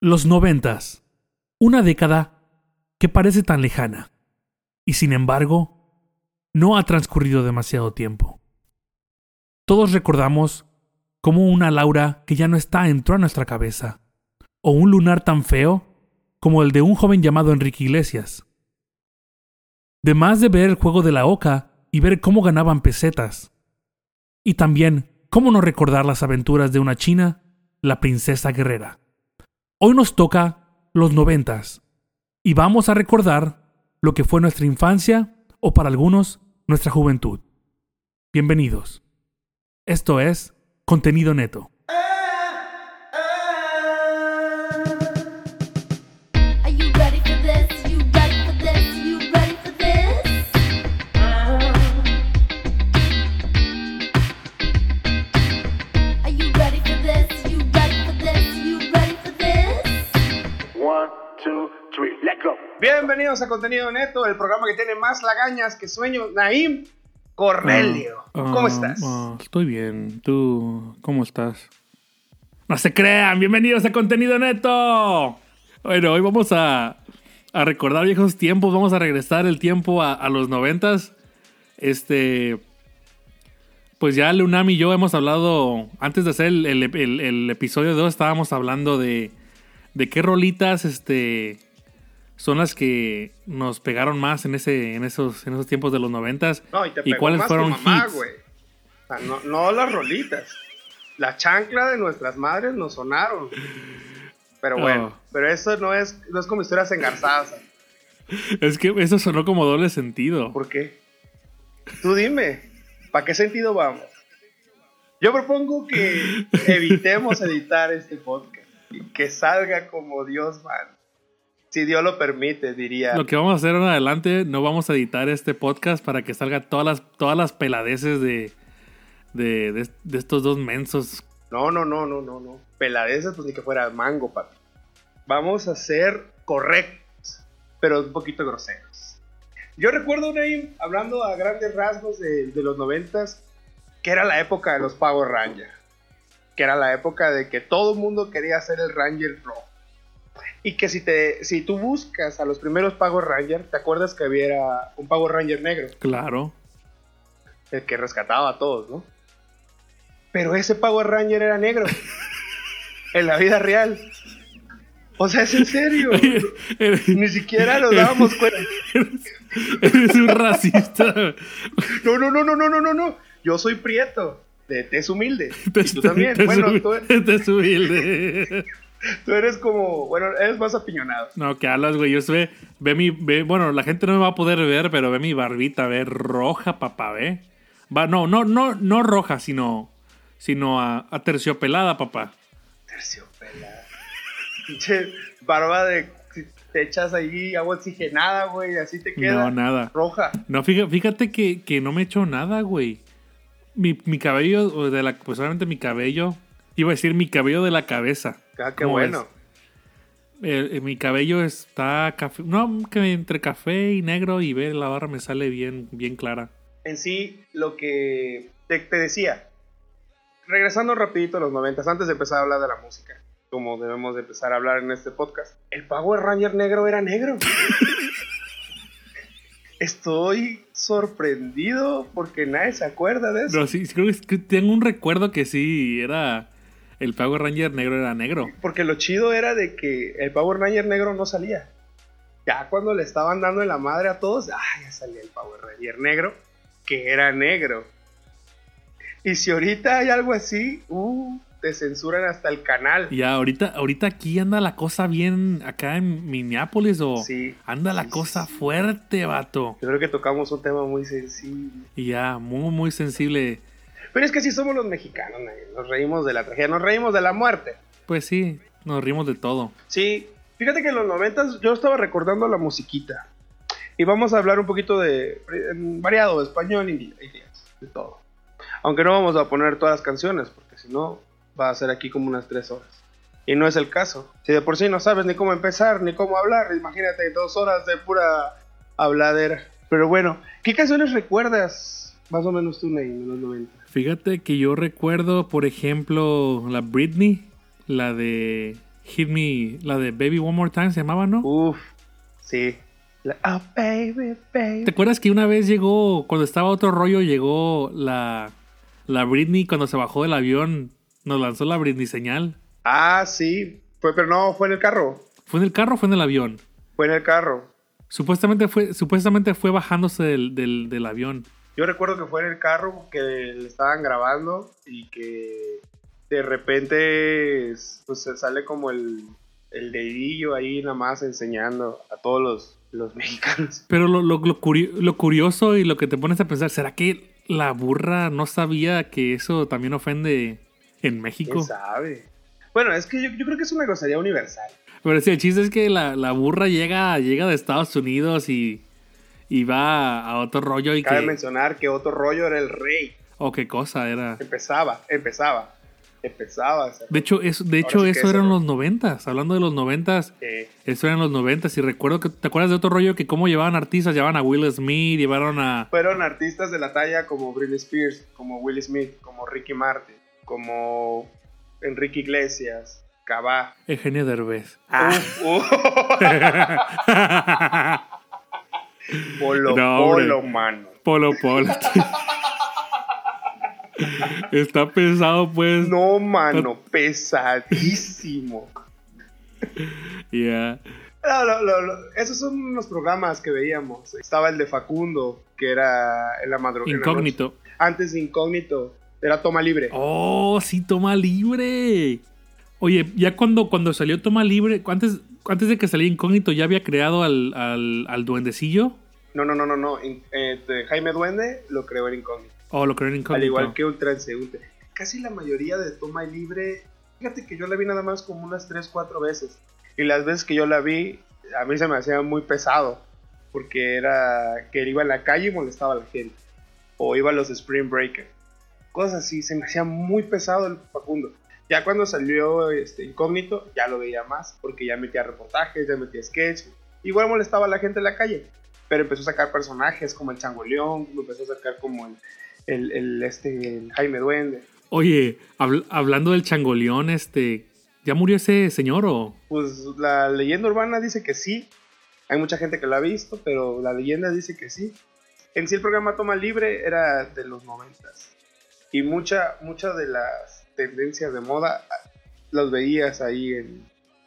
Los noventas. Una década que parece tan lejana. Y sin embargo, no ha transcurrido demasiado tiempo. Todos recordamos cómo una Laura que ya no está entró a nuestra cabeza. O un lunar tan feo como el de un joven llamado Enrique Iglesias. De más de ver el juego de la Oca y ver cómo ganaban pesetas. Y también cómo no recordar las aventuras de una china, la princesa guerrera. Hoy nos toca los noventas y vamos a recordar lo que fue nuestra infancia o para algunos nuestra juventud. Bienvenidos. Esto es contenido neto. Bienvenidos a Contenido Neto, el programa que tiene más lagañas que sueños. Naim Cornelio, ¿cómo Ah, estás? ah, estoy bien. ¿Tú cómo estás? No se crean. Bienvenidos a contenido neto. Bueno, hoy vamos a, a recordar viejos tiempos. Vamos a regresar el tiempo a, a los noventas. Este... Pues ya Lunam y yo hemos hablado, antes de hacer el, el- el- el episodio 2, estábamos hablando de, de qué rolitas este, son las que nos pegaron más en, ese, en, esos, en esos tiempos de los noventas. No, y te y pegó cuáles más fueron tu mamá, hits. O sea, no, no las rolitas. La chancla de nuestras madres nos sonaron. Pero bueno, Oh. pero eso no es, no es como historias engarzadas. Es que eso sonó como doble sentido. ¿Por qué? Tú dime, ¿para qué sentido vamos? Yo propongo que evitemos editar este podcast y que salga como Dios manda. Si Dios lo permite, diría. Lo que vamos a hacer en adelante, no vamos a editar este podcast para que salga todas las, todas las peladeces de, de, de- de estos dos mensos. No, no, no, no, no, no. Peladeces, pues ni que fuera mango, papi. Vamos a ser correctos, pero un poquito groseros. Yo recuerdo, Naim, hablando a grandes rasgos de, de los noventas, que era la época de los Power Rangers. Que era la época de que todo el mundo quería ser el Ranger rojo. Y que si, te, si tú buscas a los primeros Power Rangers, ¿te acuerdas que había un Power Ranger negro? Claro. el que rescataba a todos, ¿no? Pero ese Power Ranger era negro. en la vida real. O sea, es en serio. eres, Ni siquiera nos dábamos cuenta. eres un racista. No, no, no, no, no, no, no, no. Yo soy prieto. De tez humilde. Te- Y tú también. te Bueno, tú, te subile. Tú eres como. Bueno, eres más apiñonado. No, que hablas, güey. Yo ve, ve mi. Ve, bueno, la gente no me va a poder ver, pero ve mi barbita, ve roja, papá, ve. Va, no, no, no, no roja, sino. Sino a, a terciopelada, papá. Terciopelada. Pinche barba de. Te echas ahí agua oxigenada, güey. Así te queda. No, nada. Roja. No, fíjate, fíjate que, que no me he hecho nada, güey. Mi, mi cabello, de la, pues obviamente mi cabello, iba a decir mi cabello de la cabeza. Ah, qué ¿Cómo bueno. Eh, eh, mi cabello está café, no, que entre café y negro y ve la barra me sale bien, bien clara. en sí lo que te, te decía. Regresando rapidito a los noventas, antes de empezar a hablar de la música, como debemos de empezar a hablar en este podcast, el Power Ranger negro era negro. Estoy sorprendido porque nadie se acuerda de eso. No, sí, creo que tengo un recuerdo que sí, era, el Power Ranger negro era negro. Porque lo chido era de que el Power Ranger negro no salía. Ya cuando le estaban dando la madre a todos, ah, ya salía el Power Ranger negro, que era negro. Y si ahorita hay algo así, uh, te censuran hasta el canal. Y ahorita, ahorita aquí anda la cosa bien, acá en Minneapolis o Sí, anda la sí, cosa sí. fuerte, vato. Yo creo que tocamos un tema muy sensible. Ya, muy, muy sensible. Pero es que sí somos los mexicanos, nos reímos de la tragedia, nos reímos de la muerte. Pues sí, nos rimos de todo. Sí, fíjate que en los noventas yo estaba recordando la musiquita. Y vamos a hablar un poquito de variado, español, inglés, de todo. Aunque no vamos a poner todas las canciones, porque si no va a ser aquí como unas tres horas. Y no es el caso. Si de por sí no sabes ni cómo empezar, ni cómo hablar, imagínate dos horas de pura habladera. Pero bueno, ¿qué canciones recuerdas más o menos tú, Ney, en los 90? Fíjate que yo recuerdo, por ejemplo, la Britney, la de Hit Me, la de Baby One More Time se llamaba, ¿no? Uf, sí. La- oh, baby, baby. ¿Te acuerdas que una vez llegó, cuando estaba otro rollo, llegó la, la Britney cuando se bajó del avión, nos lanzó la Britney señal? Ah, sí. Fue, pero no, fue en el carro. ¿Fue en el carro o fue en el avión? Fue en el carro. Supuestamente fue, supuestamente fue bajándose del, del, del avión. Yo recuerdo que fue en el carro que le estaban grabando y que de repente pues se sale como el, el dedillo ahí nada más enseñando a todos los, los mexicanos. Pero lo, lo, lo curi- lo curioso y lo que te pones a pensar, ¿será que la burra no sabía que eso también ofende en México? ¿Quién sabe? Bueno, es que yo, yo creo que es una grosería universal. Pero sí, el chiste es que la, la burra llega, llega de Estados Unidos y, y va a otro rollo y Cabe que... mencionar que otro rollo era el rey. O qué cosa era. Empezaba, empezaba, empezaba. De hecho, eso, de hecho sí eso eran los noventas. Hablando de los noventas, Eh, eso eran los noventas. Y recuerdo que, ¿te acuerdas de otro rollo que cómo llevaban artistas? Llevaban a Will Smith, llevaron a... fueron artistas de la talla como Britney Spears, como Will Smith, como Ricky Martin, como Enrique Iglesias, Cabá. Eugenio Derbez. Uf. Polo, No, polo, mano. Polo Polo. Está pesado, pues. No, mano, pesadísimo. Ya. No, no, no, no, Esos son los programas que veíamos. Estaba el de Facundo, que era en la madrugada. Incógnito. Antes de Incógnito, era Toma Libre. Oh, sí, toma libre. Oye, ya cuando, cuando salió Toma Libre, antes, antes de que saliera Incógnito, ya había creado al, al, al duendecillo. No, no, no, no, no. In- eh, Jaime Duende lo creó en Incógnito. Oh, lo creó en Incógnito. Al igual que Ultra Transeúnte. Casi la mayoría de Toma Libre, fíjate que yo la vi nada más como unas 3, 4 veces. Y las veces que yo la vi, a mí se me hacía muy pesado. Porque era que él iba en la calle y molestaba a la gente. O iba a los Spring Breakers. Cosas así, se me hacía muy pesado el Facundo. Ya cuando salió este, Incógnito, ya lo veía más. Porque ya metía reportajes, ya metía sketch. Igual molestaba a la gente en la calle. Pero empezó a sacar personajes como el Changoleón, empezó a sacar como el, el, el, este, el Jaime Duende. Oye, habl- hablando del changoleón, este. ¿Ya murió ese señor o.? Pues la leyenda urbana dice que sí. Hay mucha gente que lo ha visto, pero la leyenda dice que sí. En sí el programa Toma Libre era de los noventas. Y mucha, mucha de las tendencias de moda los veías ahí en,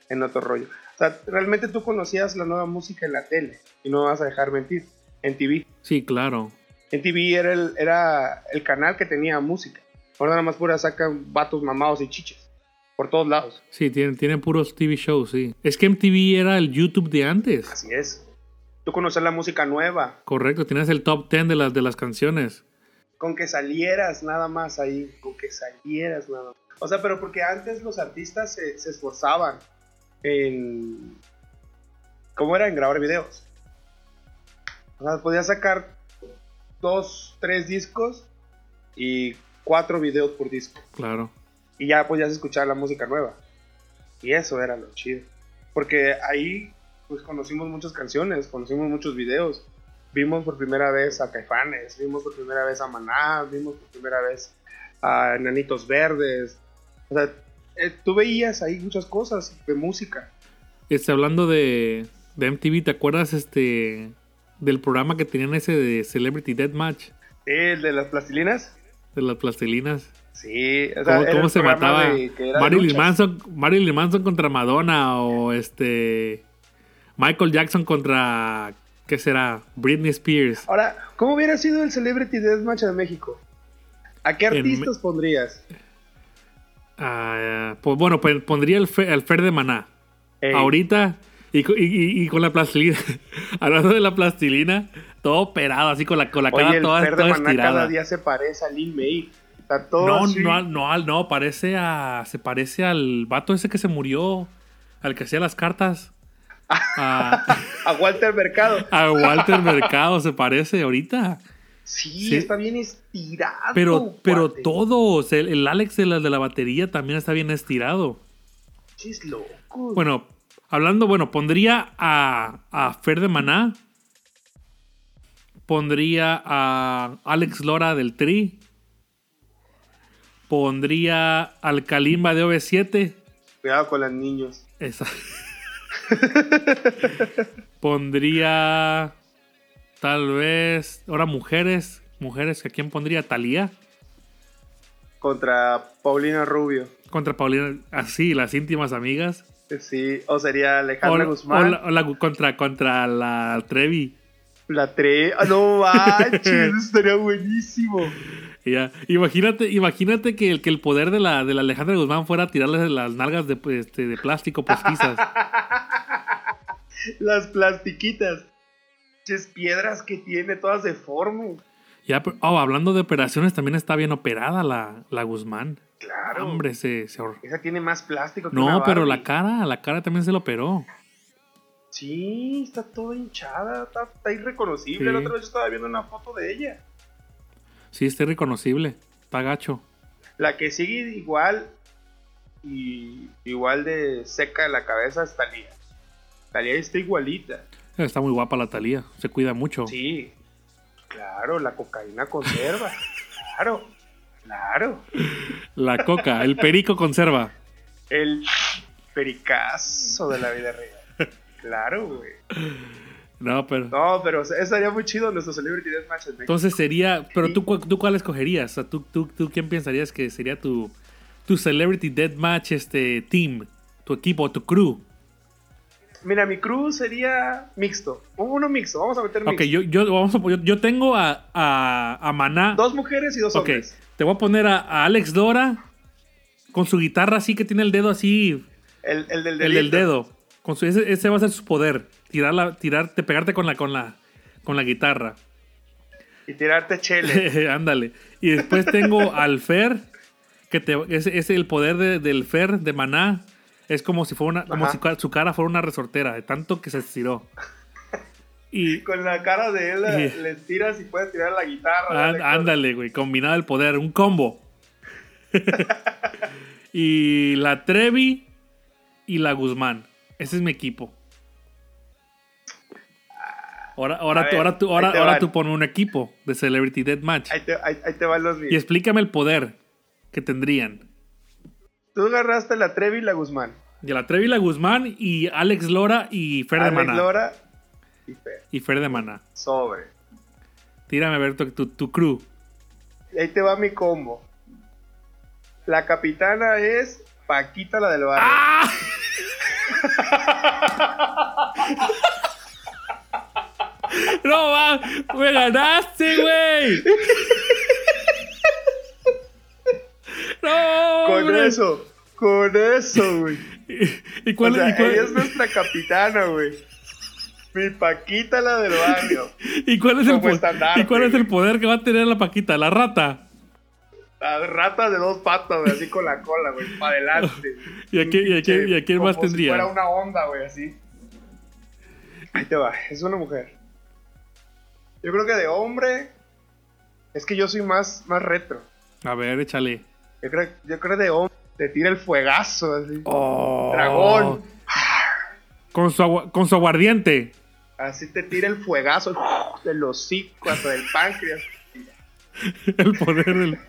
en otro rollo. O sea, realmente tú conocías la nueva música en la tele. Y no me vas a dejar mentir. En TV. Sí, claro. En TV era el, era el canal que tenía música. Ahora nada más pura sacan vatos mamados y chiches. Por todos lados. Sí, tienen, tienen puros TV shows, sí. Es que MTV era el YouTube de antes. Así es. Tú conocer la música nueva. Correcto, tienes el top 10 de las, de las canciones. Con que salieras nada más ahí. Con que salieras nada más. O sea, pero porque antes los artistas se, se esforzaban en... ¿Cómo era? En grabar videos. O sea, podías sacar dos, tres discos y cuatro videos por disco. Claro. y ya podías escuchar la música nueva. Y eso era lo chido. Porque ahí pues conocimos muchas canciones, conocimos muchos videos. Vimos por primera vez a Caifanes, vimos por primera vez a Maná, vimos por primera vez a Enanitos Verdes. O sea, eh, tú veías ahí muchas cosas de música. Este, hablando de, de MTV, ¿te acuerdas este del programa que tenían ese de Celebrity Deathmatch? El de las plastilinas. De las plastilinas. Sí, o sea, ¿Cómo, se mataba de- Marilyn. Manson, Marilyn Manson contra Madonna o este Michael Jackson contra ¿qué será? Britney Spears. Ahora, ¿cómo hubiera sido el Celebrity Deathmatch de México? ¿A qué En artistas pondrías? Ah, pues bueno, pues pondría el, Fe- el Fer de Maná. Ey, Ahorita y, co- y- y- y con la plastilina. Hablando de la plastilina, todo operado, así con la, con la cara Oye, el toda, Fer de toda Maná cada estirada. día se parece a Lin May. Está todo No, así. no, no, al- no, parece a. Se parece al vato ese que se murió. Al que hacía las cartas. A, A Walter Mercado. a Walter Mercado se parece ahorita. Sí, Sí. está bien estirado. Pero, pero todos. El, el Alex de la, de la batería también está bien estirado. Chis loco. Bueno, hablando, bueno, pondría a, a Fer de Maná. Pondría a Alex Lora del Tri. Pondría al Kalimba de OV7. Cuidado con los niños. Esa. Pondría. Tal vez. Ahora mujeres. Mujeres, ¿a quién pondría? ¿Talía? Contra Paulina Rubio. Contra Paulina. Así, las íntimas amigas. Sí, o sería Alejandra o Guzmán. la- o la- contra, contra la Trevi. La tre... ah, no manches, estaría buenísimo. Ya. Imagínate, imagínate que el, que el poder de la, de la Alejandra Guzmán fuera tirarle las nalgas de, este, de plástico postizas. Las plastiquitas. Ches piedras que tiene, todas deformes. ya, oh, hablando de operaciones, también está bien operada la, la Guzmán. Claro. Hombre, se, se Esa tiene más plástico que una No, pero la cara, la cara también se lo operó. Sí, está toda hinchada, está, está irreconocible. Sí. La otra vez yo estaba viendo una foto de ella. Sí, está irreconocible. Está gacho. La que sigue igual y igual de seca de la cabeza es Talía. Talía está igualita. Está muy guapa la Talía. Se cuida mucho. Sí, claro, la cocaína conserva. claro, claro. La coca, el perico conserva. El pericazo de la vida real. Claro, güey. No, pero. No, pero estaría muy chido nuestro Celebrity Deathmatch en México. Entonces sería. Pero tú, tú cuál escogerías? O sea, ¿tú, tú, tú quién pensarías que sería tu, tu Celebrity Deathmatch este, team? Tu equipo, tu crew. Mira, mi crew sería mixto. Uno mixto, vamos a meter mixto. Ok, yo, yo, vamos a, yo, yo tengo a, a, a Maná. Dos mujeres y dos Ok, hombres. te voy a poner a, a Alex Dora con su guitarra así que tiene el dedo así, El, el del el del dedo. Con su, ese, ese va a ser su poder. Tirar la, tirarte, pegarte con la, con la, con la guitarra. Y tirarte chele. Ándale. Y después tengo al Fer, que te, es, es el poder de- del Fer de Maná. Es como si fuera una, como si su cara fuera una resortera, de tanto que se estiró. Y Con la cara de él le- tiras y puedes tirar la guitarra. Ándale, güey, combinado el poder, un combo. y la Trevi y la Guzmán. Ese es mi equipo. Ahora, ahora, A tú, ahora, tú, ahora, ahora tú pon un equipo de Celebrity Deathmatch. Ahí te, ahí, ahí te van los Y explícame el poder que tendrían. Tú agarraste la Trevi y la Guzmán. De la Trevi, la Guzmán y Alex Lora y Fer de Alex Maná. Lora y Fer. Y Fer de Maná. Sobre. Tírame a ver tu, tu, tu crew. Ahí te va mi combo. La capitana es Paquita la del barrio. ¡Ah! ¡No, va! ¡Me ganaste, güey! ¡No! con hombre! eso, con eso, güey. ¿Y O cuál, sea, y cuál- ella es nuestra capitana, güey. Mi Paquita la del barrio. y cuál es el ¿Y cuál es el poder que va a tener la Paquita? ¿La rata? La rata de dos patas, güey, así con la cola, güey, para adelante. ¿Y a quién- y a quién- y a quién Como más tendría? Si fuera una onda, güey, así. Ahí te va, es una mujer. Yo creo que de hombre. Es que yo soy más, más retro. A ver, échale. Yo creo, yo creo de hombre. Te tira el fuegazo, así. Oh. Dragón. Con su, con su aguardiente. Así te tira el fuegazo del hocico hasta del páncreas. El poder del.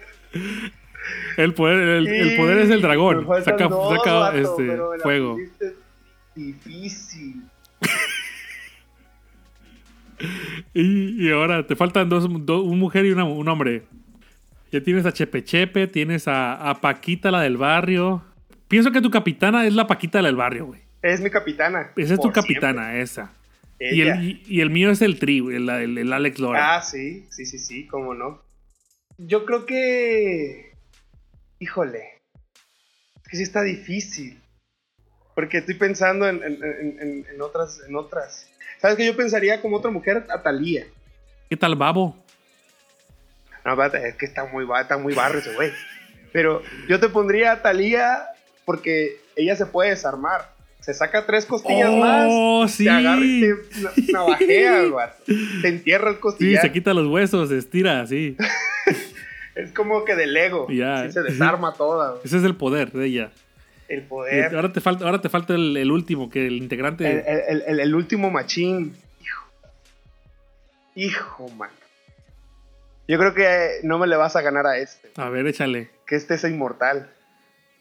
El poder, el, el poder es el dragón. Saca, dos, saca, vato, este, pero fuego. Difícil. Y, y ahora te faltan dos, do- un mujer y una- un hombre. Ya tienes a Chepe Chepe, tienes a, a Paquita, la del barrio. Pienso que tu capitana es la Paquita la del barrio, güey. Es mi capitana. Esa es tu capitana, esa. Y el, y, y el mío es el tri, güey, el, el- el Alex Lora. Ah, sí, sí, sí, sí, cómo no. Yo creo que. Híjole. Es que sí está difícil. Porque estoy pensando en, en- en- en- en otras, en otras. ¿Sabes que yo pensaría como otra mujer a Talía? ¿Qué tal, Babo? No, espérate, es que está muy, está muy barrio ese güey. Pero yo te pondría a Talía porque ella se puede desarmar. Se saca tres costillas más. ¡Oh, sí! Te agarra y te na- navajea, güey. Te entierra el Sí, costillar. se quita los huesos, se estira, sí. Es como que de Lego. Ya. Sí, se desarma toda. Ese es el poder de ella. El poder. ahora te falta, ahora te falta el, el último, que el integrante. El último machín. Hijo. Hijo, man. Yo creo que no me le vas a ganar a este. A ver, échale. Que este es inmortal.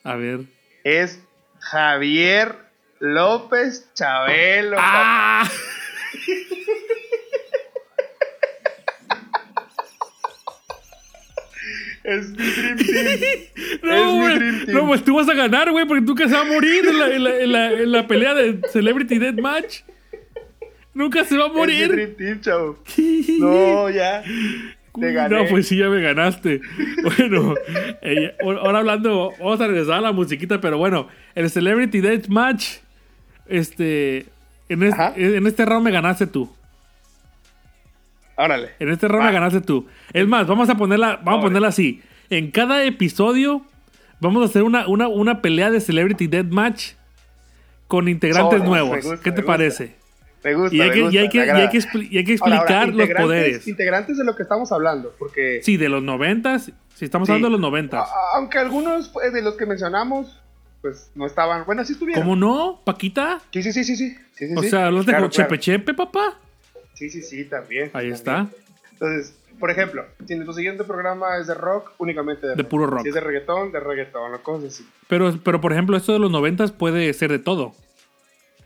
A ver. Es Javier López Chabelo. ¡Ah! Es mi Dream Team. No, güey. Pues tú vas a ganar, güey, porque nunca se va a morir en la, en la- en la- en la pelea de Celebrity Deathmatch. Nunca se va a Es mi morir. Dream Team, chavo. No, ya. Te gané. No, pues sí, ya me ganaste. Bueno, eh, ahora hablando, vamos a regresar a la musiquita, pero bueno, el Celebrity Deathmatch, este, en, es- en este round me ganaste tú. Órale. En este round Va. me ganaste tú. Es más, vamos a ponerla, vamos a ponerla así. En cada episodio vamos a hacer una, una, una pelea de Celebrity Deathmatch con integrantes nuevos. gusta, ¿Qué te parece? Me gusta. Y hay que, Ahora, explicar ahora, los poderes. Integrantes de lo que estamos hablando, porque. Sí, de los noventas. Si estamos Sí. hablando de los noventas. aunque algunos pues, de los que mencionamos, pues no estaban. Bueno, sí estuvieron. ¿Cómo no, Paquita? Sí, sí, sí, sí. sí, sí, sí, O sí. sea, hablas de Claro, Chepe claro. Chepe, papá. Sí, sí, sí, también. Ahí también. está. Entonces, por ejemplo, si tu siguiente programa es de rock, únicamente de, De puro rock. Si es de reggaetón, de reggaetón, o cosas así. Pero, pero por ejemplo, esto de los noventas puede ser de todo.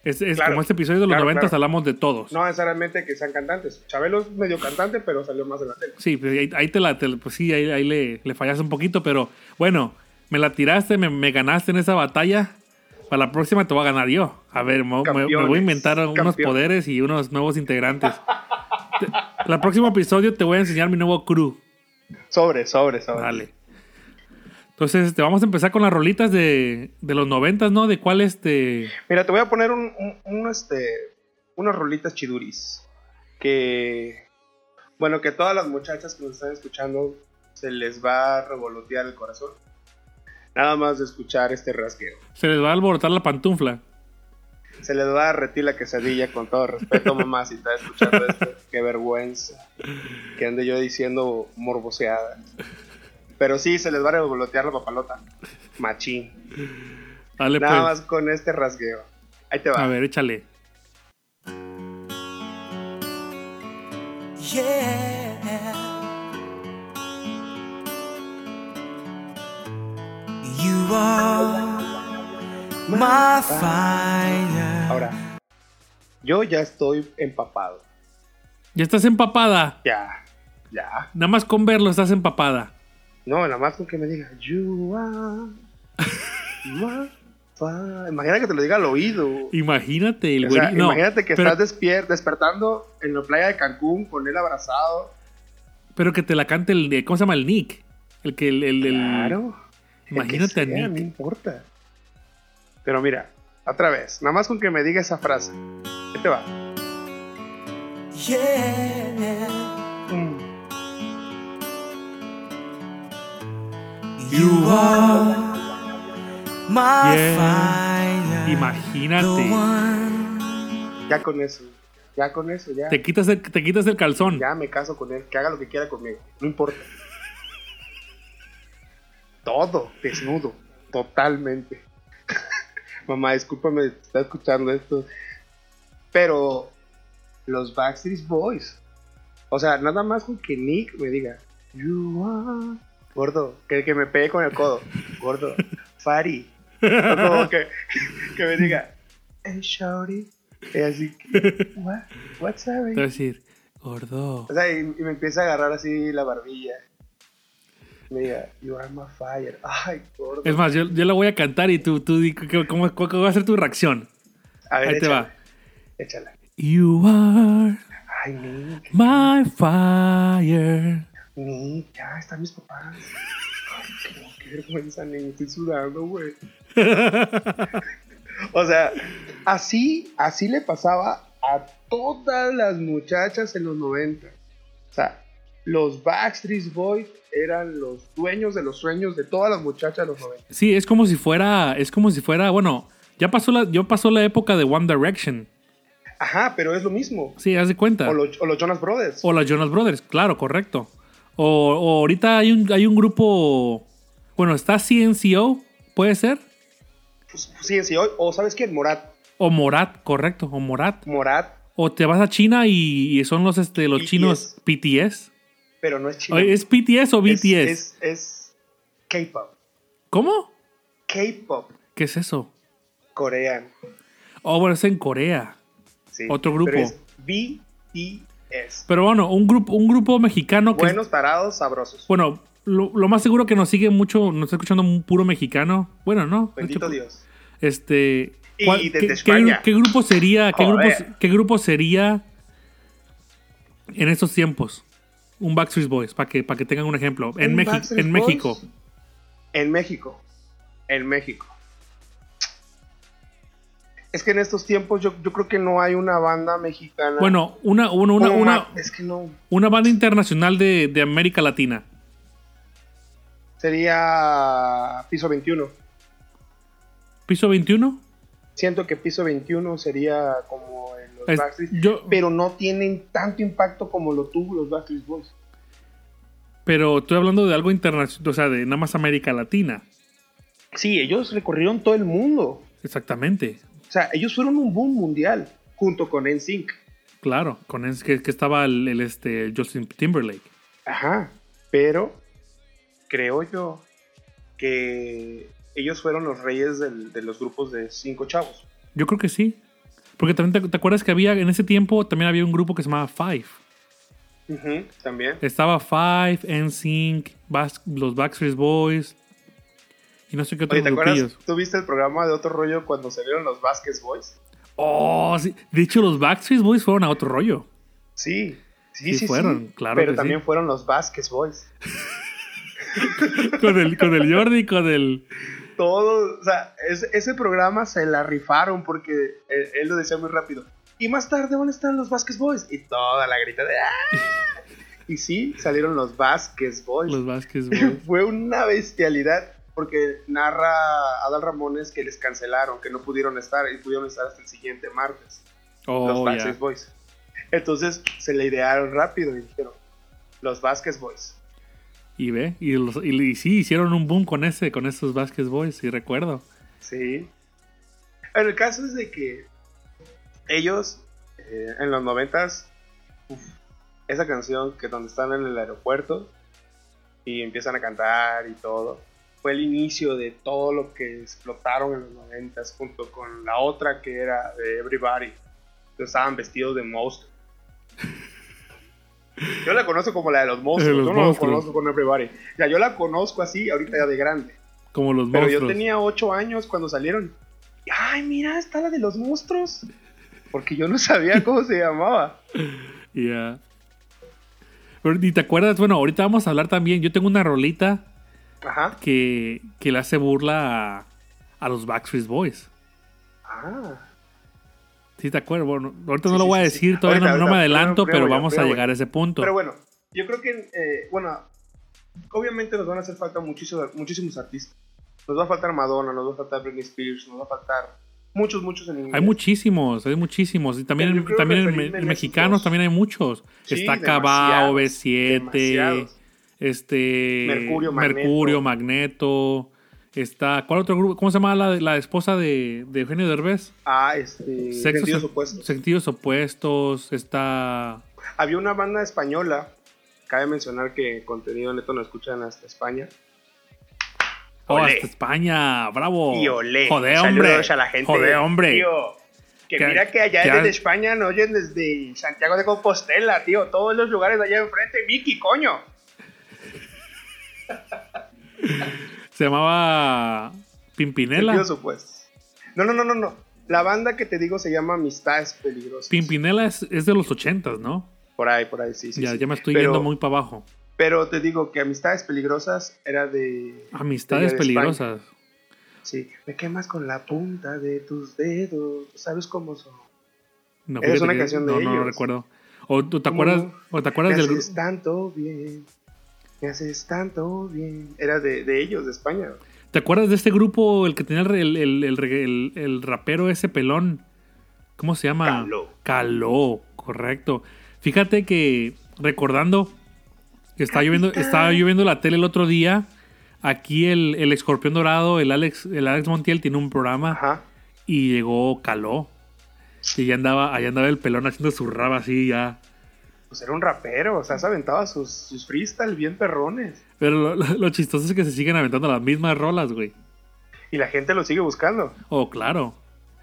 Es, es Claro. como este episodio de los Claro, noventas claro. hablamos de todos. No necesariamente que sean cantantes. Chabelo es medio cantante, pero salió más en la tele. Sí, pues ahí, ahí te la, te- pues sí, ahí, ahí le, le fallas un poquito, pero bueno, me la tiraste, me, me ganaste en esa batalla. Para la próxima te voy a ganar yo. A ver, me, me- me voy a inventar unos poderes y unos nuevos integrantes. Te- el próximo episodio te voy a enseñar mi nuevo crew. Sobre, sobre, sobre. Vale. Entonces, te vamos a empezar con las rolitas de, de los noventas, ¿no? De cuál este. Mira, te voy a poner un, un- un, este, unas rolitas chiduris. Que, bueno, que todas las muchachas que nos están escuchando se les va a revolotear el corazón. Nada más de escuchar este rasgueo. Se les va a alborotar la pantufla. Se les va a derretir la quesadilla con todo respeto, mamá, si está escuchando esto. Qué vergüenza. Que ande yo diciendo morboseada. Pero sí, se les va a revolotear la papalota. Machín. Dale, Nada pues. más con este rasgueo. Ahí te va. A ver, échale. You are my fire. Ahora, yo ya estoy empapado. Ya estás empapada. Ya, ya. Nada más con verlo estás empapada. No, nada más con que me diga, you are my fire. Imagina que te lo diga al oído. Imagínate, el O sea, no, imagínate que pero, estás despier despertando en la playa de Cancún con él abrazado. pero que te la cante el. ¿Cómo se llama? El Nick. El que. El, el- el- Claro. el Imagínate a Nick. No importa. Pero mira, otra vez, nada más con que me diga esa frase. ¿Qué te va? Yeah. You are my Yeah. fire. Imagínate. The one. Ya con eso. Ya con eso, ya. Te quitas, el, te quitas el calzón. Ya me caso con él, que haga lo que quiera conmigo, no importa. Todo, desnudo, totalmente. Mamá, discúlpame, si está escuchando esto. Pero los Backstreet Boys. O sea, nada más con que Nick me diga, You are. Gordo, que, que me pegue con el codo. Gordo, Fari. O como que, que me diga, Hey, Shorty. Y así, What? What's Te voy a up? decir, gordo. O sea, y, y me empieza a agarrar así la barbilla. Me diga, you are my fire. Ay, gordo. Es más, yo, yo la voy a cantar y tú, tú cómo, cuál va a ser tu reacción. a ver, ahí te va. Échala. You are Ay, my fire. Nick, ya están mis papás. Ay, qué, qué vergüenza, Nick, estoy sudando, güey. o sea, así, así le pasaba a todas las muchachas en los 90. O sea, los Backstreet Boys eran los dueños de los sueños de todas las muchachas de los 90. Sí, es como si fuera, es como si fuera, bueno, ya pasó la, ya pasó la época de One Direction. Ajá, pero es lo mismo. Sí, haz de cuenta. O, lo- o los Jonas Brothers. O los Jonas Brothers, claro, correcto. O, o ahorita hay un, hay un grupo, bueno, está CNCO, puede ser. Pues, sí, sí, o, ¿sabes quién? Morat. O Morat, correcto, o Morat. Morat, O te vas a China y, y son los, este, los BTS. chinos BTS. pero no es chino. ¿Es BTS o Es- BTS? Es, es K-pop. ¿Cómo? K-pop. ¿Qué es eso? Corean. Oh, bueno, es en Corea. Sí. Otro grupo. Pero es BTS. Pero bueno, un grupo, un grupo mexicano que... Buenos, tarados, sabrosos. Bueno, lo, lo más seguro que nos sigue mucho, nos está escuchando un puro mexicano. Bueno, no. Bendito Este- Dios. Este. Y ¿cuál- desde qué, qué España. gru- qué grupo sería? ¿Qué grupo. ¿Qué grupo sería en estos tiempos? Un Backstreet Boys, para que, para que tengan un ejemplo. En, ¿Un México Backstreet en? México. En México. En México. Es que en estos tiempos yo, yo creo que no hay una banda mexicana. Bueno, una, una, una, una, ma- es que no. una banda internacional de, de América Latina. Sería Piso 21. ¿Piso 21? Siento que Piso 21 sería como en los Es- Backstreet. yo- Pero no tienen tanto impacto como lo tuvo los Backstreet Boys. Pero estoy hablando de algo internacional, o sea, de nada más América Latina. Sí, ellos recorrieron todo el mundo. Exactamente. O sea, ellos fueron un boom mundial junto con NSYNC. Claro, con es que, que estaba el, el, este, Justin Timberlake. Ajá. Pero creo yo que ellos fueron los reyes del- de los grupos de cinco chavos. Yo creo que sí. Porque también te, te acuerdas que había en ese tiempo también había un grupo que se llamaba Five. Ujú, También. Estaba Five, NSYNC, Bas- los Backstreet Boys y no sé qué otros Oye, ¿te acuerdas? ¿Tú viste el programa de otro rollo cuando salieron los Vasquez Boys? Oh, sí. De hecho, los Backstreet Boys fueron a otro rollo. Sí. Sí, Sí sí, sí. fueron, claro Pero que también sí. fueron los Vasquez Boys. con, el, con el Jordi, con el... Todo, o sea, es- ese programa se la rifaron porque él, él lo decía muy rápido. Y más tarde van a estar los Vasquez Boys. Y toda la grita de ¡Ah! Y sí, salieron los Vasquez Boys. Los Backstreet Boys. Fue una bestialidad porque narra Adal Ramones que les cancelaron, que no pudieron estar y pudieron estar hasta el siguiente martes. los Oh, Backstreet ya. Boys. Entonces se le idearon rápido y dijeron, los Vasquez Boys. Y ve, y, los- y- y sí, hicieron un boom con ese, con esos Backstreet Boys, sí recuerdo. Sí. Pero el caso es de que ellos eh, en los noventas, esa canción que donde están en el aeropuerto y empiezan a cantar y todo, fue el inicio de todo lo que explotaron en los noventas junto con la otra que era de Everybody. que Estaban vestidos de monstruos. Yo la conozco como la de los monstruos, De los yo no la conozco con Everybody. Ya yo la conozco así ahorita ya de grande. Como los Pero monstruos. yo tenía 8 años cuando salieron. Y, Ay, mira, está la de los monstruos. Porque yo no sabía cómo se llamaba. Ya. Pero, ¿Y te acuerdas? Bueno, ahorita vamos a hablar también. Yo tengo una rolita Ajá. que, que le hace burla a, a los Backstreet Boys. Ah. ¿Sí te acuerdas? Bueno, ahorita no lo voy a sí, sí. decir, todavía no- Ahorita, no, me adelanto, pero vamos a llegar a ese punto. Pero bueno, yo creo que, eh, bueno, obviamente nos van a hacer falta muchísimos, muchísimos artistas. Nos va a faltar Madonna, nos va a faltar Britney Spears, nos va a faltar muchos, muchos en inglés. Hay muchísimos, hay muchísimos. Y también, también en, en mexicanos dos. también hay muchos. Está Cabao, demasiados, B7, demasiados. Este Mercurio, Magneto. Mercurio, Magneto. Está, ¿cuál otro grupo? ¿Cómo se llama la, la esposa de, de Eugenio Derbez? Ah, este, Sexos Sentidos op- Opuestos. Sentidos opuestos. Está. Había una banda española, cabe mencionar que contenido neto no escuchan hasta España. Oh, Olé. hasta España, bravo. Y olé. Joder, Saludos hombre. a la gente. Joder, hombre. Tío, que Que- mira que allá que desde España nos oyen desde Santiago de Compostela, tío. Todos los lugares de allá enfrente. Miki, coño. Se llamaba Pimpinela. No, no, no, no, no. La banda que te digo se llama Amistades Peligrosas. Pimpinela es, es de los ochentas, ¿no? Por ahí, por ahí, sí, sí. ya, sí. ya me estoy Pero- yendo muy para abajo. Pero te digo que Amistades Peligrosas era de. Amistades de peligrosas. Sí. Me quemas con la punta de tus dedos. ¿Sabes cómo son? No, Es una que- canción de no, no, no ellos. recuerdo. ¿O te ¿Cómo acuerdas, no? o te acuerdas del grupo? tanto bien. Me haces tanto bien. Era de, de ellos, de España. ¿Te acuerdas de este grupo, el que tenía el, el, el, rapero ese pelón? ¿Cómo se llama? Caló. Caló, correcto. Fíjate que recordando que estaba lloviendo, estaba lloviendo la tele el otro día. Aquí el, el escorpión dorado, el Alex, el Alex Montiel tiene un programa Ajá. y llegó Caló. Y ya andaba, allá andaba el pelón haciendo su raba así ya. Pues era un rapero. O sea, se aventaba sus, sus freestyle bien perrones. Pero lo, lo- lo chistoso es que se siguen aventando las mismas rolas, güey. Y la gente lo sigue buscando. Oh, claro.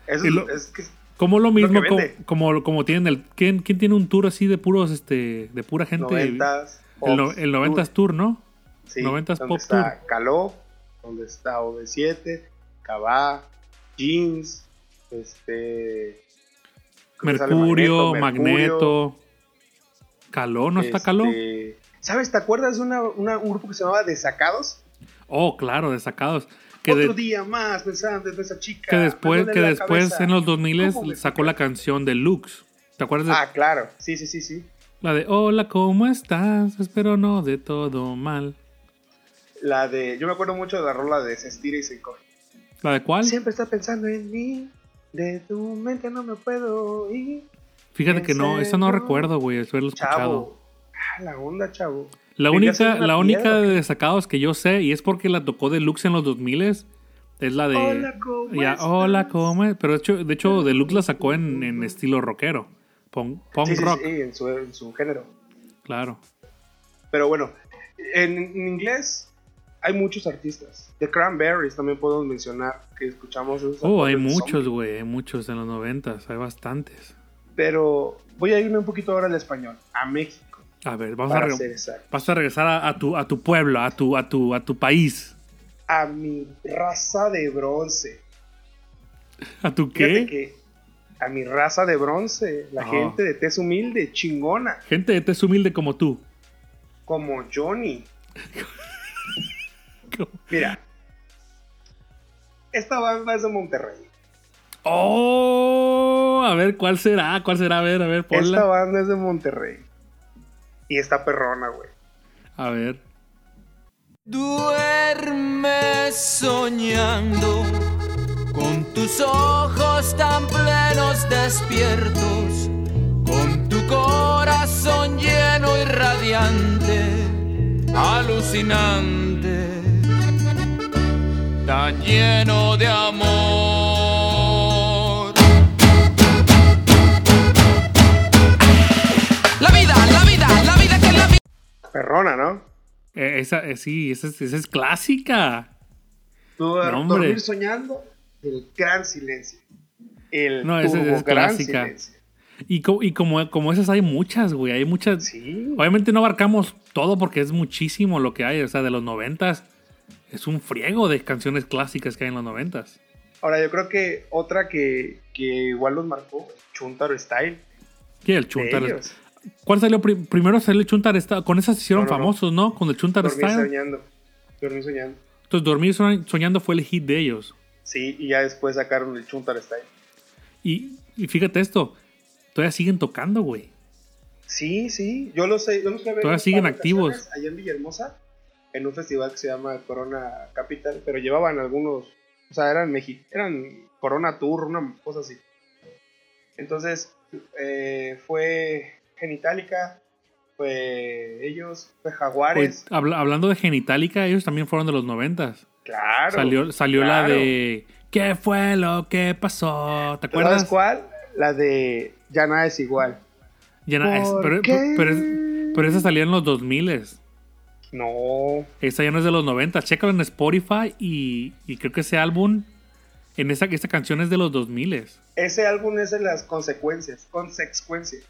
Eso lo- es que Como lo mismo, como, como, como tienen el. ¿quién, quién tiene un tour así de puros, este, de pura gente? noventas. el, no- Pops, el 90s tour, ¿no? Sí, 90s donde Pop está Caló, donde está OV7, Cabá, Jeans, este. Mercurio, Magneto. Caló, ¿no está Caló? este, ¿Sabes? ¿Te acuerdas de una, una- un grupo que se llamaba Desacados? Oh, claro, desacados. Que, Otro de- día más pensando en esa chica. que después, que después cabeza. en los 2000 ¿Cómo me sacó la canción de Lux. ¿Te acuerdas de Ah, claro. Sí, sí, sí, sí. la de Hola, ¿cómo estás? Espero no de todo mal. La de. Yo me acuerdo mucho de la rola de Se estira y se encoge. ¿La de cuál? Siempre está pensando en mí. De tu mente no me puedo ir. Fíjate que no, eso no recuerdo, güey, haberlo escuchado. Chavo. Ah, la onda, chavo. La única, la única piedra. de desacados que yo sé, y es porque la tocó Deluxe en los 2000 es la de. Hola, ¿cómo ya, estás? hola, ¿cómo es? Pero de hecho, de hecho Deluxe la sacó en, en estilo rockero. Punk, punk Sí, sí, rock, sí, en su, en su género. claro. Pero bueno, en, en inglés hay muchos artistas. The Cranberries también podemos mencionar que escuchamos. Oh, hay muchos, güey, hay muchos en los 90, hay bastantes. Pero voy a irme un poquito ahora al español, a México, A ver, vamos a, vas a regresar a, a tu, a tu pueblo, a tu, a tu, a tu país. A mi raza de bronce. ¿A tu qué? que a mi raza de bronce, la Ah. gente de tez humilde, chingona, Gente de tez humilde como tú. como Johnny. Mira, esta banda es de Monterrey. Oh, a ver, ¿cuál será? ¿Cuál será? A ver, a ver, Esta ponla. banda es de Monterrey. Y está perrona, güey. A ver. Duerme soñando con tus ojos tan plenos despiertos, con tu corazón lleno y radiante, alucinante, tan lleno de amor. ¿No? Eh, esa, eh, sí, esa, es- esa es clásica. Tú No, hombre. dormir soñando, el gran silencio. El No, esa es clásica. silencio. Y, co- y como, como esas hay muchas, güey. Hay muchas. Sí. Obviamente no abarcamos todo porque es muchísimo lo que hay. O sea, de los noventas. Es un friego de canciones clásicas que hay en los noventas. Ahora, yo creo que otra que, que igual los marcó, Chuntaro Style. ¿Qué? El de Chuntar. ellos. ¿Cuál salió prim- primero? Salió el Chuntar Style. Con esas se hicieron No, no, no. famosos, ¿no? Con el Chuntar Dormir Style. soñando. Dormir soñando. Entonces, Dormir Soñ- Soñando fue el hit de ellos. Sí, y ya después sacaron el Chuntaro Style. Y, y fíjate esto. Todavía siguen tocando, güey. Sí, sí, yo lo sé. Yo los ver Todavía siguen activos. Allá en Villahermosa, en un festival que se llama Corona Capital, pero llevaban algunos, o sea, eran México, eran Corona Tour, una cosa así. Entonces, eh, fue Genitalica, fue ellos, fue Jaguares, habla- hablando de Genitalica, ellos también fueron de los noventas. claro. Salió, salió la de ¿Qué fue lo que pasó? ¿Te ¿Sabes acuerdas? cuál? La de Ya nada es igual. Ya na- es- ¿Por pero, pero, es- pero esa salía en los 2000 No, Esa ya no es de los 90. Chécalo en Spotify y, y creo que ese álbum, en esa, esta canción es de los 2000 ese álbum es de las consecuencias, consecuencias.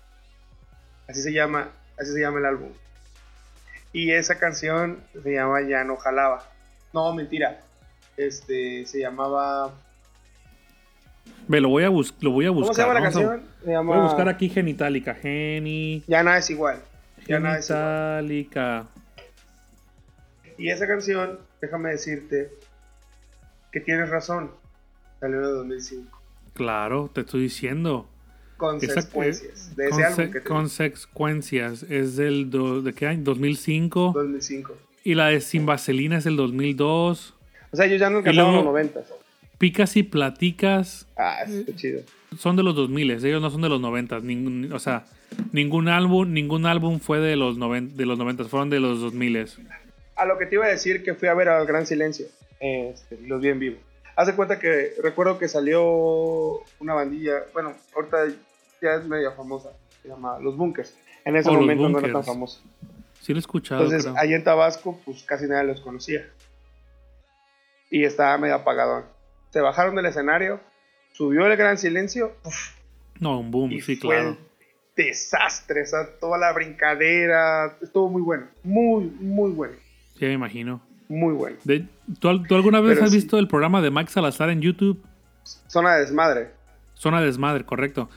Así se llama, así se llama el álbum. Y esa canción se llama Ya no jalaba. No, mentira. Este se llamaba. Ve, lo voy a, bus lo voy a buscar. ¿Cómo se llama la a- canción? Se llama Voy a buscar aquí Genitalica. Geni. Ya nada es igual. Ya nada es igual. Y esa canción, déjame decirte que tienes razón. Salió en el 2005. Claro, te estoy diciendo. Consecuencias. De ese Conse- álbum que te consecuencias. Es del. do- ¿De qué año? 2005. 2005. Y la de Sin Vaselina es del 2002. O sea, ellos ya no luego- los 90. Picas y Platicas Ah, está chido. son de los 2000, ellos no son de los 90. Ningún, o sea, ningún álbum, ningún álbum fue de los 90, de los 90, fueron de los 2000. A lo que te iba a decir que fui a ver al Gran Silencio. Este, los vi en vivo. Haz de cuenta que recuerdo que salió una bandilla, bueno, ahorita ya es media famosa, se llama Los Bunkers. En ese Oh, momento no era tan famosa. Sí lo he escuchado, Entonces, creo. allá en Tabasco, pues casi nadie los conocía. Y estaba medio apagadón. Se bajaron del escenario subió el gran silencio uf, No, un boom, y sí, fue claro. desastre, o sea, toda la brincadera, estuvo muy bueno, muy, muy bueno, Sí, me imagino. muy bueno. De- ¿tú, tú alguna vez Pero has sí. visto el programa de Max Salazar en YouTube? Zona de desmadre. Zona de Desmadre, correcto.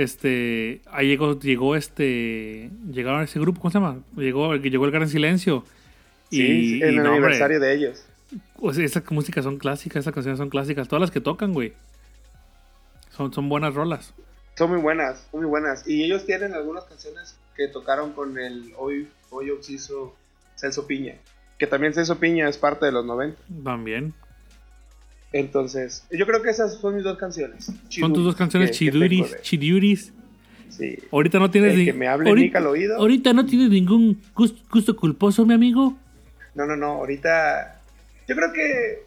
Este, ahí llegó, llegó este, llegaron a ese grupo, ¿cómo se llama? Llegó, llegó el Gran Silencio. Sí, y, en y el no, hombre, aniversario de ellos. sea, esas músicas son clásicas, esas canciones son clásicas, todas las que tocan, güey. Son, son buenas rolas. Son muy buenas, muy buenas. Y ellos tienen algunas canciones que tocaron con el hoy, hoy Celso Piña. Que también Celso Piña es parte de los 90. También. Entonces, yo creo que esas son mis dos canciones. Son tus dos canciones que- que tengo chiduris, de- chiduris. Sí. Ahorita no tienes El ni- que me hable ahorita- al oído. Ahorita no tienes ningún gus- gusto culposo, mi amigo. No, no, no, ahorita. Yo creo que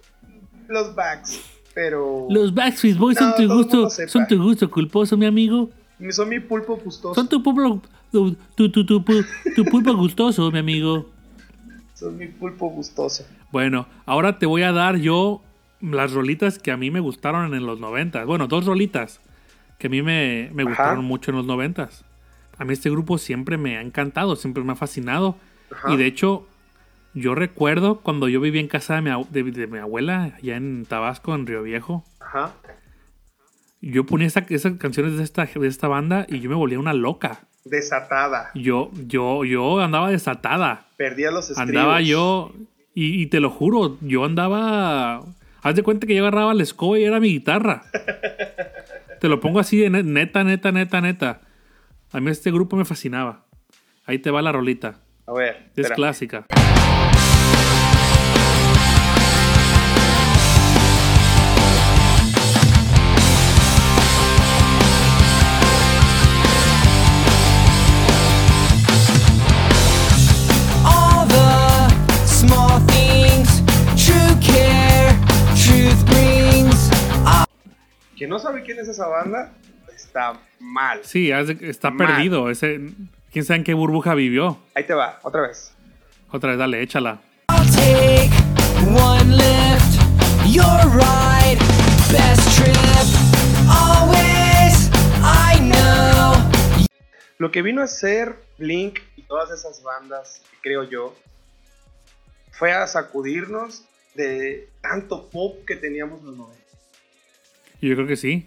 los backs, pero. Los Backstreet Boys No, son tu gusto, son tu gusto culposo, mi amigo. Son mi pulpo gustoso. Son tu pulpo, tu, tu, tu, tu pulpo gustoso, mi amigo. Son mi pulpo gustoso. Bueno, ahora te voy a dar yo las rolitas que a mí me gustaron en los 90. Bueno, dos rolitas que a mí me, me gustaron mucho en los 90. A mí este grupo siempre me ha encantado, siempre me ha fascinado. Ajá. Y de hecho, yo recuerdo cuando yo vivía en casa de mi, de- de mi abuela, allá en Tabasco, en Río Viejo. Ajá. Yo ponía esa- esas canciones de esta, de esta banda y yo me volvía una loca. Desatada. Yo, yo, yo andaba desatada. Perdía los estribos. Andaba yo, y, y te lo juro, yo andaba. Haz de cuenta que yo agarraba la escoba y era mi guitarra. te lo pongo así de ne- neta, neta, neta, neta. A mí este grupo me fascinaba. Ahí te va la rolita. A ver. Es espera. clásica. Quien no sabe quién es esa banda, está mal. Sí, está Mal. perdido. Ese, ¿Quién sabe en qué burbuja vivió? Ahí te va, otra vez. Otra vez, dale, échala. I'll take one lift. You're right, best trip. Always, I know. Lo que vino a ser Blink y todas esas bandas, creo yo, fue a sacudirnos de tanto pop que teníamos en los 90. Yo creo que sí.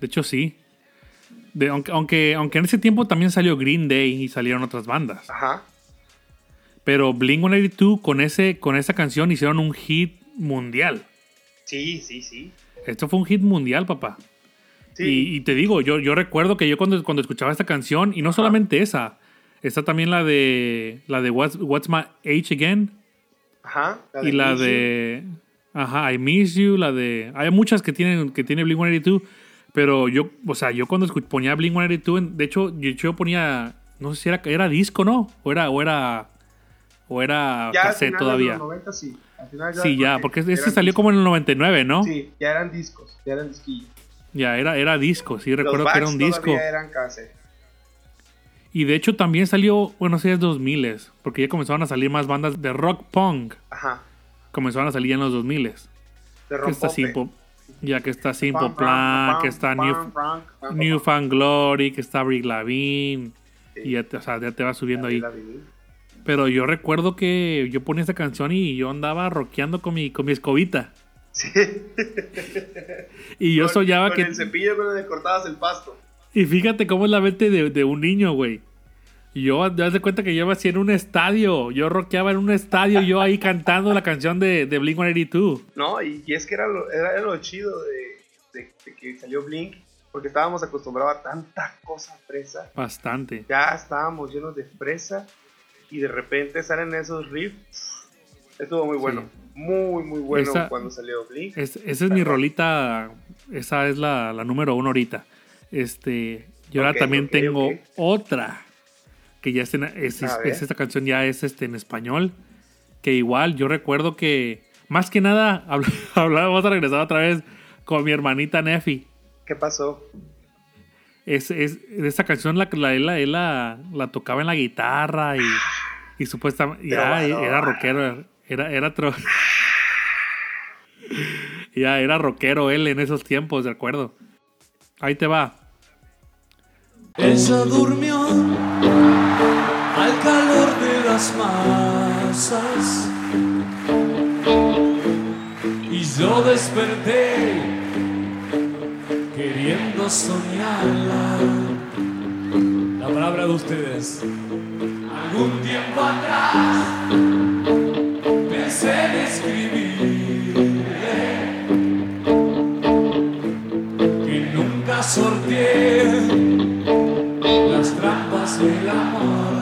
De hecho, sí. De, aunque, aunque, aunque en ese tiempo también salió Green Day y salieron otras bandas. Ajá. Pero Blink 182 con, ese, con esa canción hicieron un hit mundial. Sí, sí, sí. Esto fue un hit mundial, papá. Sí. Y, y te digo, yo, yo recuerdo que yo cuando, cuando escuchaba esta canción, y no solamente esa, está también la de la de What's, What's My Age Again Ajá. y la de ajá, I Miss You, la de hay muchas que tienen que tiene Blink 182, pero yo, o sea, yo cuando ponía Blink 182, en- de hecho yo, yo ponía no sé si era era disco, ¿no? O era o era o era Ya al cassette final todavía. De los 90, sí. Al final Sí, ya, porque este salió como en el 99, ¿no? Sí, ya eran discos, ya eran disquillos. Ya, era, era disco, sí, Los recuerdo que era un disco. eran cassette. Y de hecho también salió, bueno, sí es 2000, porque ya comenzaron a salir más bandas de rock punk. Ajá. Comenzaron a salir ya en los 2000. De Que está. Simple, ya que está Simple Plan, que está New, New. Fan Glory, que está Lavin. Sí. Y ya te, o sea, ya te va subiendo ahí. Pero yo recuerdo que yo ponía esta canción y yo andaba rockeando con mi, con mi escobita. Sí. Y yo Con- soñaba con que... el cepillo con el que cortabas el pasto. Y fíjate cómo es la mente de, de un niño, güey. Y yo, te das de cuenta que yo hacía en un estadio. Yo rockeaba en un estadio, yo ahí cantando la canción de, de Blink 182. No, y, y es que era lo, era lo chido de, de- de que salió Blink, porque estábamos acostumbrados a tanta cosa fresa. Bastante. Ya estábamos llenos de fresa y de repente salen esos riffs. Estuvo muy bueno. Muy, muy bueno Esa- cuando salió Blink. Es- esa es mi rolita. Esa es la, la número uno ahorita. Este. Yo ahora también tengo otra. Que ya es, en- es- A es- ver. esta canción ya es este en español. Que igual yo recuerdo que. Más que nada, habl- hablábamos a regresar otra vez con mi hermanita Nefi. ¿Qué pasó? Es, es, esta canción la, la, él, la, la, la tocaba en la guitarra y, y supuestamente ya era rockero, era, era tro- Ya era rockero él en esos tiempos, de acuerdo. Ahí te va. Ella durmió al calor de las masas y yo desperté queriendo soñarla. La palabra de ustedes. Algún tiempo atrás pensé en que nunca sorteé las trampas del amor.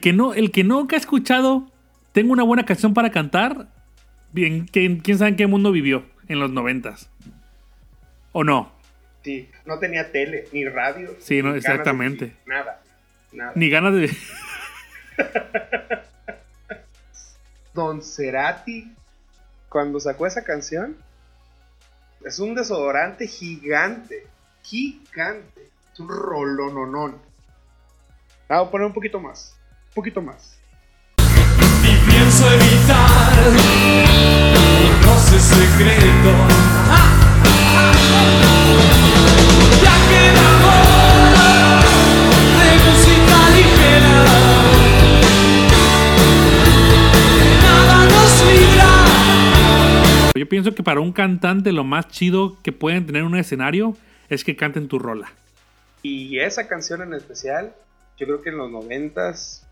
El que no, el que nunca ha escuchado, tengo una buena canción para cantar. Bien, ¿quién, quién sabe en qué mundo vivió en los noventas? ¿O no? Sí, no tenía tele, ni radio. Sí, no, de exactamente. Nada, nada. Ni ganas de. Don Cerati, cuando sacó esa canción, es un desodorante gigante. Gigante. Es un rolononón. Ah, voy a poner un poquito más. Un poquito más. Y pienso evitar roce secreto. ¡Ah! ¡Ah! Ya que el amor de música ligera nada nos libra. Yo pienso que para un cantante lo más chido que pueden tener en un escenario es que canten tu rola. Y esa canción en especial, yo creo que en los noventas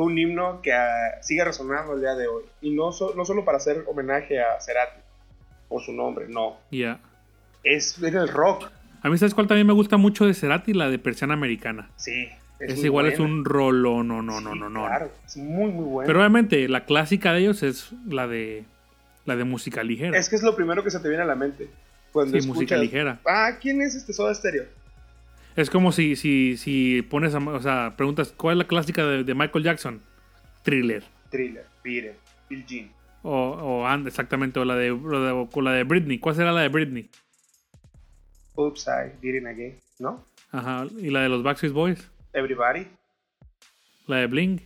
fue un himno que ah, sigue resonando el día de hoy. Y no, so- no solo para hacer homenaje a Cerati por su nombre, no. Ya. Es en el rock. A mí, ¿sabes cuál también me gusta mucho de Cerati? La de Persiana Americana. Sí. Es, igual, es un rolo, no, no, no, Sí, no, no. Claro, es muy, muy bueno. Pero obviamente la clásica de ellos es la de la de música ligera. es que es lo primero que se te viene a la mente. Cuando Sí, escuchas, música ligera. Ah, ¿quién es este Soda Stereo? Es como si, si, si pones, a, o sea, preguntas, ¿cuál es la clásica de, de Michael Jackson? Thriller. Thriller, Beat Bill Jean. O, o and- exactamente, o la de, o la de- Britney. ¿Cuál será la de Britney? Oops, I did it again. ¿No? Ajá. ¿Y la de los Backstreet Boys? Everybody, La de Bling.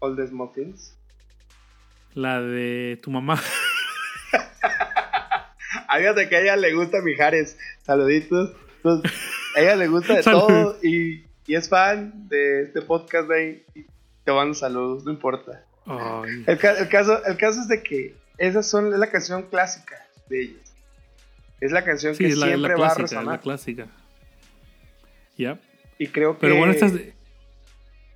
All the Small Things. La de tu mamá. Fíjate que a ella le gusta Mijares. Saluditos. Entonces, a ella le gusta de Salud. todo y, y es fan de este podcast de ahí. Y te mando saludos, no importa. Ay. El, ca- el caso, el caso es de que esas son es la canción clásica de ellos. Es la canción Sí, que la, siempre la va a es la resonar. clásica. Ya. Y creo que Pero bueno, esta es,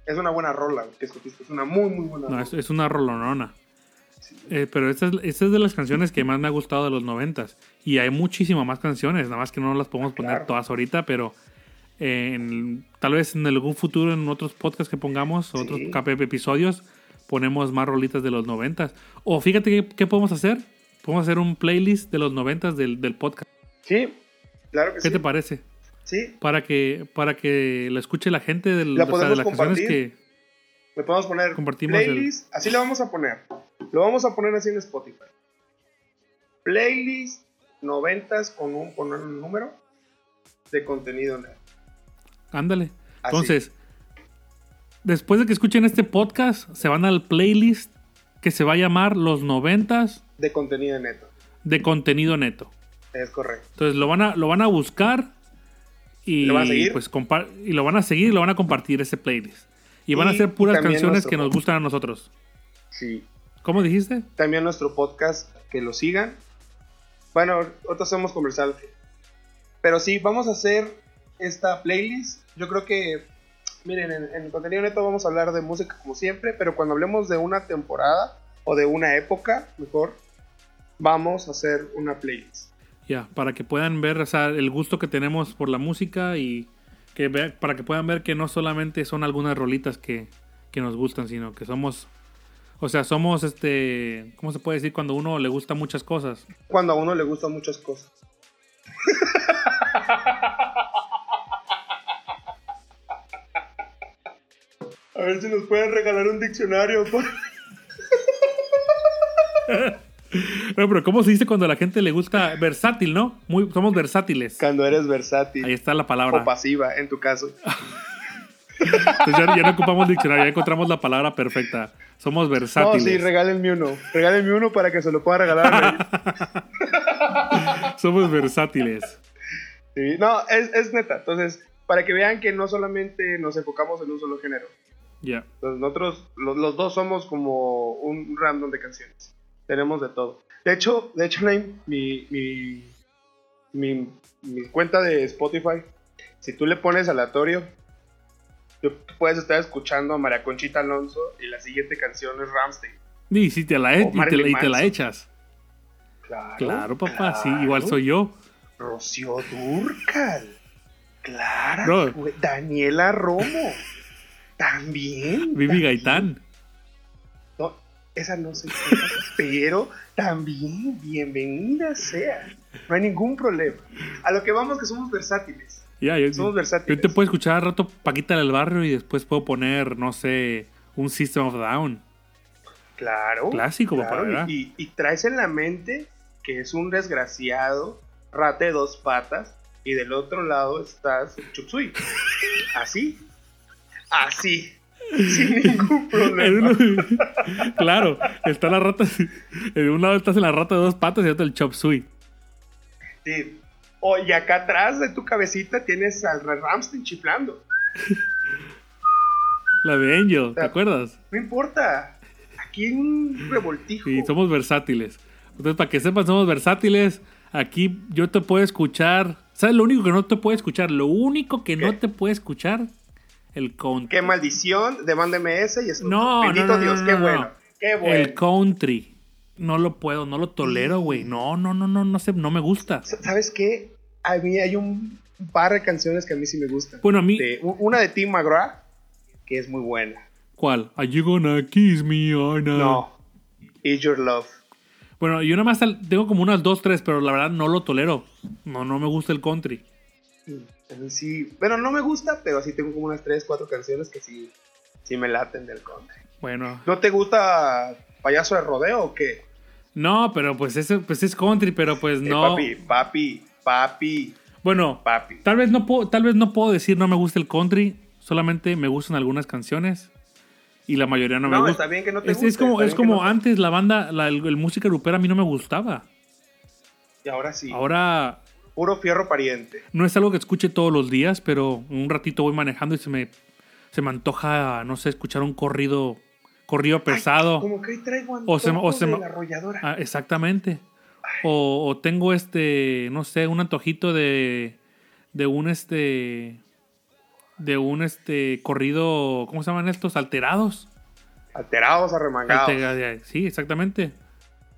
es una buena rola que escogiste. Es una muy, muy buena no, rola. es una rolonona. Eh, pero esta es, esta es de las canciones que más me ha gustado de los noventas. Y hay muchísimas más canciones, nada más que no las podemos poner Claro. todas ahorita, pero eh, en- tal vez en algún futuro, en otros podcasts que pongamos, otros Sí. cap- episodios, ponemos más rolitas de los noventas. O fíjate qué, qué podemos hacer. Podemos hacer un playlist de los noventas del, del podcast. Sí, claro que ¿Qué sí. te parece? Sí, Para que, para que lo escuche la gente del, La o sea, de las canciones compartir. que... le podemos poner Compartimos el- playlist. Así le vamos a poner. Lo vamos a poner así en Spotify. Playlist noventas con un, con un número de contenido net. Ándale. Así. Entonces, después de que escuchen este podcast, se van al playlist que se va a llamar Los noventas De contenido neto. de contenido neto. Es correcto. Entonces lo van a, lo van a buscar y ¿Lo van a seguir? pues y lo van a seguir y lo van a compartir ese playlist. Y van a ser puras canciones nuestro que nos gustan a nosotros. Sí. ¿Cómo dijiste? También nuestro podcast, que lo sigan. Bueno, ahorita hacemos comercial. Pero sí, vamos a hacer esta playlist. Yo creo que, miren, en, en el contenido neto vamos a hablar de música como siempre, pero cuando hablemos de una temporada o de una época, mejor, vamos a hacer una playlist. Ya, para que puedan ver o sea, el gusto que tenemos por la música y que para que puedan ver que no solamente son algunas rolitas que, que nos gustan, sino que somos, o sea, somos este, ¿cómo se puede decir cuando a uno le gusta muchas cosas? Cuando a uno le gustan muchas cosas. A ver si nos pueden regalar un diccionario. Pero, pero ¿cómo se dice cuando a la gente le gusta versátil, no? Muy, somos versátiles. Cuando eres versátil. Ahí está la palabra. O pasiva, en tu caso. Entonces ya, ya no ocupamos diccionario, ya encontramos la palabra perfecta. Somos No, versátiles. sí, regálenme uno. Regálenme uno para que se lo pueda regalar. Somos versátiles. Sí, no, es, es neta. Entonces, para que vean que no solamente nos enfocamos en un solo género. Ya. Entonces, nosotros, los, los dos somos como un random de canciones. Tenemos de todo. De hecho, de hecho, mi, mi, mi, mi cuenta de Spotify, si tú le pones aleatorio, tú puedes estar escuchando a María Conchita Alonso y la siguiente canción es Ramstein. Y si te la, e- y te, la- y te la Manson. echas. Claro. Claro, papá, sí, claro. igual soy yo. Rocío Durcal. Clara. Bro. güey, Daniela Romo. También. Vivi. Gaitán. No, esa no queda, pero también bienvenida sea. No hay ningún problema. A lo que vamos que somos versátiles. Ya, yo, Somos yo versátiles. te puedo escuchar al rato Paquita del Barrio y después puedo poner, no sé, un System of Down. Claro. Clásico, papá, claro, ¿verdad? Y, y traes en la mente que es un desgraciado, rata de dos patas, y del otro lado estás Chup Suey. Así. Así. Sin ningún problema. uno- claro, está la rata. En un lado estás en la rata de dos patas y otro el Chop Suey. Sí. O, y acá atrás de tu cabecita tienes al Ramstein chiflando. La de Angel, ¿te sea, acuerdas? No importa. Aquí hay un revoltijo. Sí, somos versátiles. Entonces, para que sepan, somos versátiles. Aquí yo te puedo escuchar. ¿Sabes lo único que no te puede escuchar? Lo único que no te puede escuchar, el country. Qué maldición, demándeme ese y eso. No, Bendito no, no, Dios, no, qué no, bueno. no. Qué bueno. El country. No lo puedo, no lo tolero, güey. No, no, no, no, no sé, no me gusta. ¿Sabes qué? A mí hay un par de canciones que a mí sí me gustan. Bueno, a mí, De- una de Tim McGraw, que es muy buena. ¿cuál? Are you gonna kiss me or not? No. Is Your Love. Bueno, yo nada más tengo como unas dos, tres, pero la verdad no lo tolero. No, no me gusta el country. Mm, A mí sí. Bueno, no me gusta, pero sí tengo como unas 3, 4 canciones que sí, sí me laten del country. Bueno, ¿No te gusta Payaso de Rodeo o qué? No, pero pues ese, pues es country, pero pues Eh, no. papi, papi, papi, Bueno, papi. tal vez no puedo, tal vez no puedo decir no me gusta el country. Solamente me gustan algunas canciones y la mayoría no, me No, gusta. está bien que no te es, es como, es como no te- antes la banda, la, el, el música grupera a mí no me gustaba. Y ahora sí. Ahora Puro fierro pariente. no es algo que escuche todos los días, pero un ratito voy manejando y se me, se me antoja, no sé, escuchar un corrido, corrido pesado. Ay, como que hoy traigo O se- o se de la arrolladora. Ah, exactamente. O, o tengo este, no sé, un antojito de, de un este, de un este corrido, ¿cómo se llaman estos? Alterados. Alterados, arremangados. Sí, exactamente.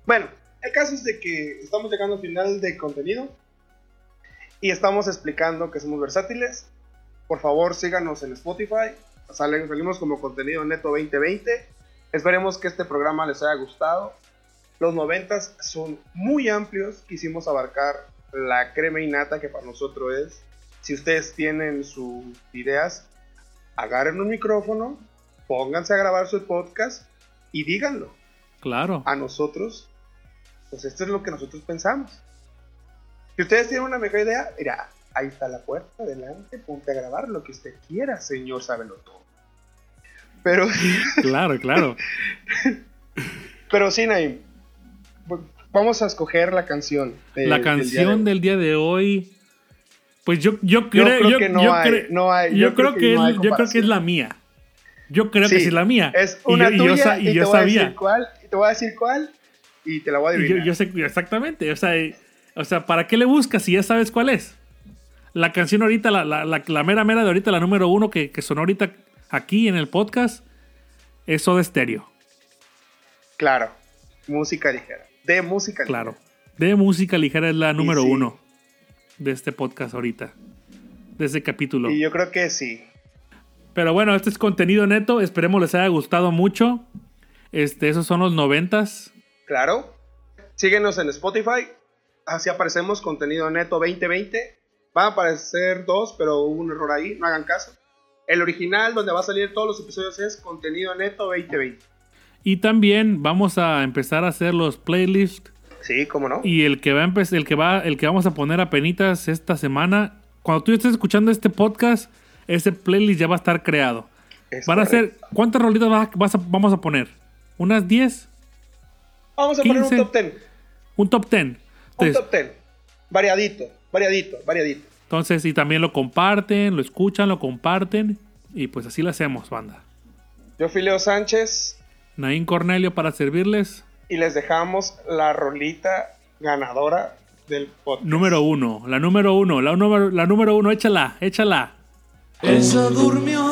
Bueno, el caso es de que estamos llegando al final de contenido y estamos explicando que somos versátiles. Por favor, síganos en Spotify. Salen, salimos como contenido neto 2020. Esperemos que este programa les haya gustado. Los noventas son muy amplios. Quisimos abarcar la crema innata que para nosotros es. Si ustedes tienen sus ideas, agarren un micrófono, pónganse a grabar su podcast y díganlo Claro. a nosotros, pues esto es lo que nosotros pensamos. Si ustedes tienen una mejor idea, mira, ahí está la puerta, adelante, ponte a grabar lo que usted quiera, señor sábelo todo. Pero, Claro, claro. pero sí, Naim, vamos a escoger la canción. La del día de canción del día de hoy. Pues yo, yo Yo creo, creo yo- que no yo hay, cre- no hay. yo creo que, no es, yo creo que es la mía. Yo creo que Sí, es la mía. Es una y yo, tuya y, y yo te voy a sabía. decir cuál, te voy a decir cuál, y te la voy a adivinar. yo sé exactamente. O sea, o sea, ¿para qué le buscas si ya sabes cuál es? La canción ahorita, la, la, la, la mera mera de ahorita, la número uno que, que sonó ahorita aquí en el podcast, es Soda Stereo. Claro. Música ligera. De música ligera. Claro. De música ligera es la número sí. uno de este podcast ahorita. De este capítulo. Y yo creo que sí. Pero bueno, este es contenido neto. Esperemos les haya gustado mucho. Este, esos son los noventas. Claro. Síguenos en Spotify. Así aparecemos contenido neto 2020. Van a aparecer dos, pero hubo un error ahí. No hagan caso. El original, donde va a salir todos los episodios, es contenido neto 2020. Y también vamos a empezar a hacer los playlists. Sí, cómo no. Y el que va a empe- el que va, el que vamos a poner a penitas esta semana. Cuando tú estés escuchando este podcast, ese playlist ya va a estar creado. Es Van a ser. ¿Cuántas rolitas vas a- vas a- vamos a poner? ¿Unas 10? Vamos a poner un 15. top 10. ¿Un top 10? Un top 10. Variadito, variadito, variadito. Entonces, y también lo comparten, lo escuchan, lo comparten. Y pues así lo hacemos, banda. Yo fui Leo Sánchez Naín Cornelio para servirles. y les dejamos la rolita ganadora del podcast. Número uno, la número uno, la número, la número uno, échala, échala. Ella durmió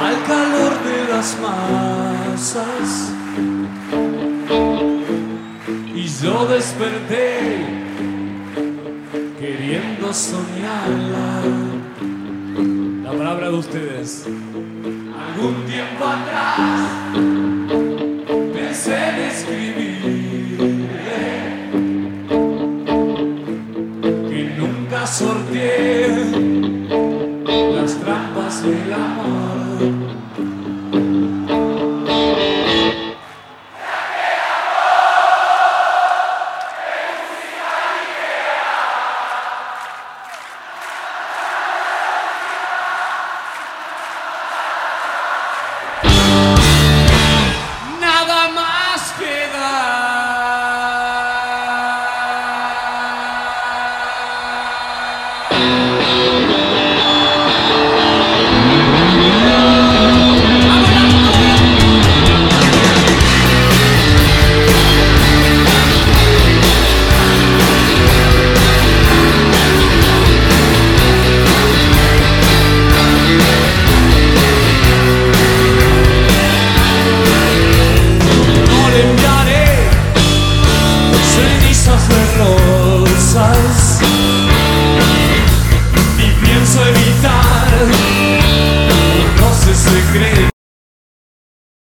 al calor de las masas y yo desperté queriendo soñarla. La palabra de ustedes. Algún tiempo atrás